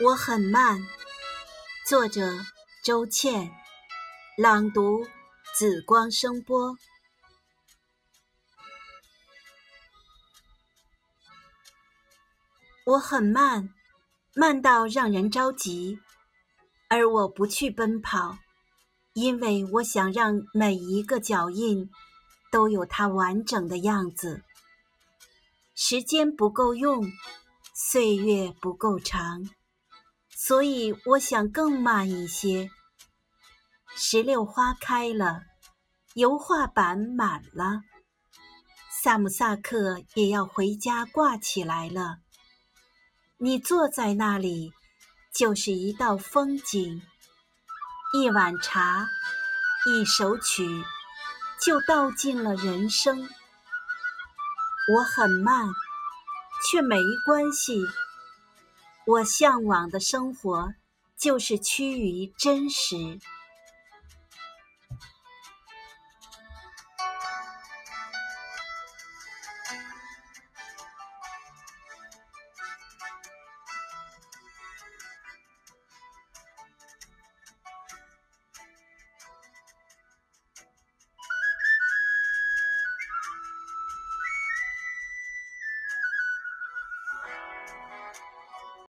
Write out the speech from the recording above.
我很慢。作者：周倩，朗读：紫光声波。我很慢，慢到让人着急，而我不去奔跑，因为我想让每一个脚印都有它完整的样子。时间不够用，岁月不够长。所以我想更慢一些。石榴花开了，油画板满了，萨姆萨克也要回家挂起来了。你坐在那里，就是一道风景。一碗茶，一首曲，就道尽了人生。我很慢，却没关系。我向往的生活，就是趋于真实。